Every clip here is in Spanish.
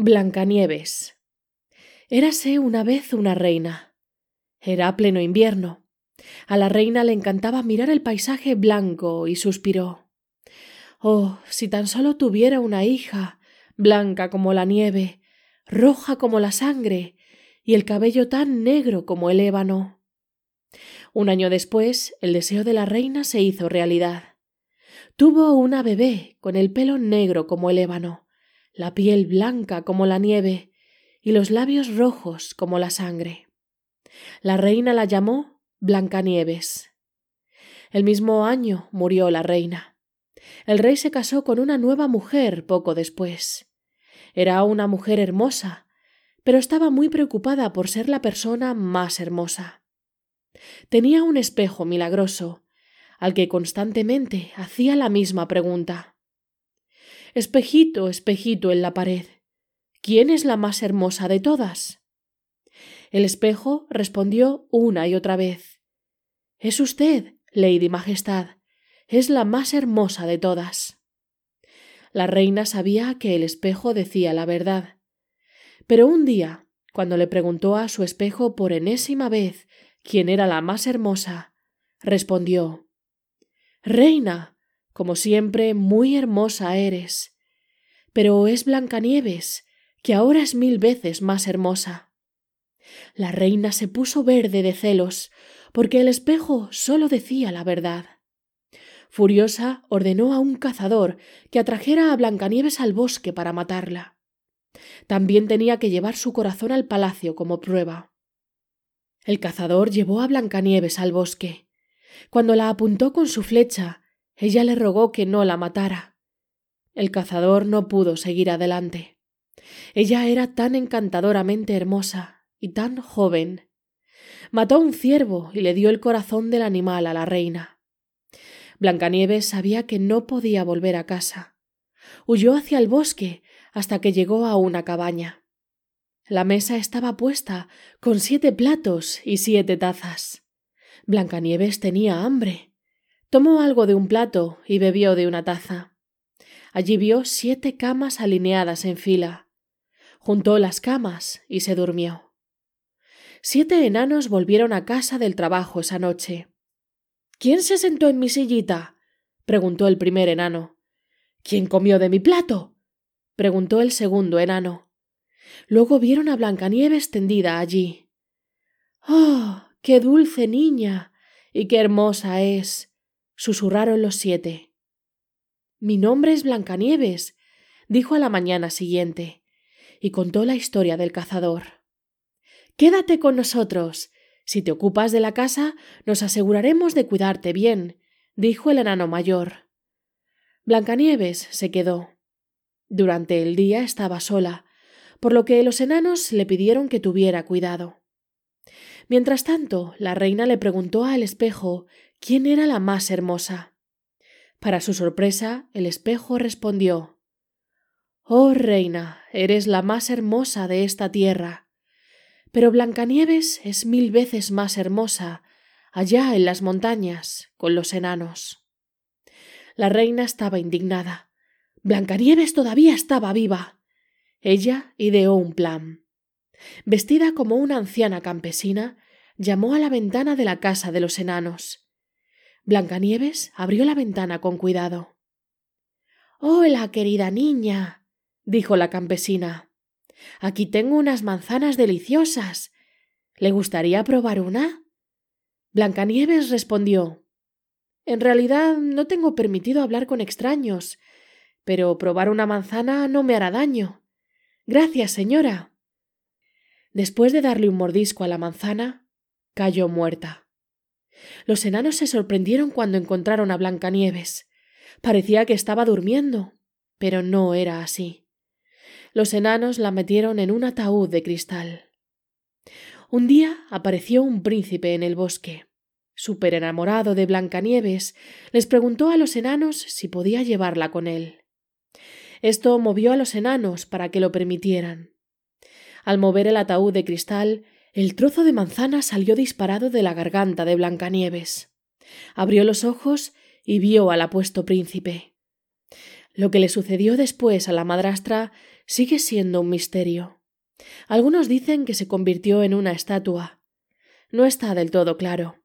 Blancanieves. Érase una vez una reina. Era pleno invierno. A la reina le encantaba mirar el paisaje blanco y suspiró. Oh, si tan solo tuviera una hija, blanca como la nieve, roja como la sangre, y el cabello tan negro como el ébano. Un año después, el deseo de la reina se hizo realidad. Tuvo una bebé con el pelo negro como el ébano la piel blanca como la nieve y los labios rojos como la sangre. La reina la llamó Blancanieves. El mismo año murió la reina. El rey se casó con una nueva mujer poco después. Era una mujer hermosa, pero estaba muy preocupada por ser la persona más hermosa. Tenía un espejo milagroso, al que constantemente hacía la misma pregunta. Espejito, espejito en la pared. ¿Quién es la más hermosa de todas? El espejo respondió una y otra vez. Es usted, Lady Majestad. Es la más hermosa de todas. La reina sabía que el espejo decía la verdad. Pero un día, cuando le preguntó a su espejo por enésima vez quién era la más hermosa, respondió Reina, como siempre, muy hermosa eres. Pero es Blancanieves, que ahora es mil veces más hermosa. La reina se puso verde de celos, porque el espejo sólo decía la verdad. Furiosa, ordenó a un cazador que atrajera a Blancanieves al bosque para matarla. También tenía que llevar su corazón al palacio como prueba. El cazador llevó a Blancanieves al bosque. Cuando la apuntó con su flecha, ella le rogó que no la matara. El cazador no pudo seguir adelante. Ella era tan encantadoramente hermosa y tan joven. Mató a un ciervo y le dio el corazón del animal a la reina. Blancanieves sabía que no podía volver a casa. Huyó hacia el bosque hasta que llegó a una cabaña. La mesa estaba puesta con siete platos y siete tazas. Blancanieves tenía hambre Tomó algo de un plato y bebió de una taza. Allí vio siete camas alineadas en fila. Juntó las camas y se durmió. Siete enanos volvieron a casa del trabajo esa noche. ¿Quién se sentó en mi sillita? preguntó el primer enano. ¿Quién comió de mi plato? preguntó el segundo enano. Luego vieron a Blancanieves tendida allí. ¡Oh! qué dulce niña. y qué hermosa es susurraron los siete. Mi nombre es Blancanieves, dijo a la mañana siguiente, y contó la historia del cazador. Quédate con nosotros. Si te ocupas de la casa, nos aseguraremos de cuidarte bien, dijo el enano mayor. Blancanieves se quedó. Durante el día estaba sola, por lo que los enanos le pidieron que tuviera cuidado. Mientras tanto, la reina le preguntó al espejo quién era la más hermosa. Para su sorpresa, el espejo respondió Oh reina, eres la más hermosa de esta tierra. Pero Blancanieves es mil veces más hermosa, allá en las montañas, con los enanos. La reina estaba indignada. Blancanieves todavía estaba viva. Ella ideó un plan. Vestida como una anciana campesina, llamó a la ventana de la casa de los enanos. Blancanieves abrió la ventana con cuidado. Hola, querida niña, dijo la campesina. Aquí tengo unas manzanas deliciosas. ¿Le gustaría probar una? Blancanieves respondió En realidad no tengo permitido hablar con extraños, pero probar una manzana no me hará daño. Gracias, señora. Después de darle un mordisco a la manzana, cayó muerta. Los enanos se sorprendieron cuando encontraron a Blancanieves. Parecía que estaba durmiendo, pero no era así. Los enanos la metieron en un ataúd de cristal. Un día apareció un príncipe en el bosque. Súper enamorado de Blancanieves, les preguntó a los enanos si podía llevarla con él. Esto movió a los enanos para que lo permitieran. Al mover el ataúd de cristal, el trozo de manzana salió disparado de la garganta de Blancanieves. Abrió los ojos y vio al apuesto príncipe. Lo que le sucedió después a la madrastra sigue siendo un misterio. Algunos dicen que se convirtió en una estatua. No está del todo claro.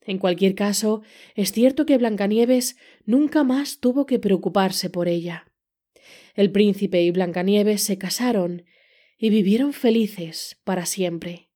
En cualquier caso, es cierto que Blancanieves nunca más tuvo que preocuparse por ella. El príncipe y Blancanieves se casaron y vivieron felices para siempre.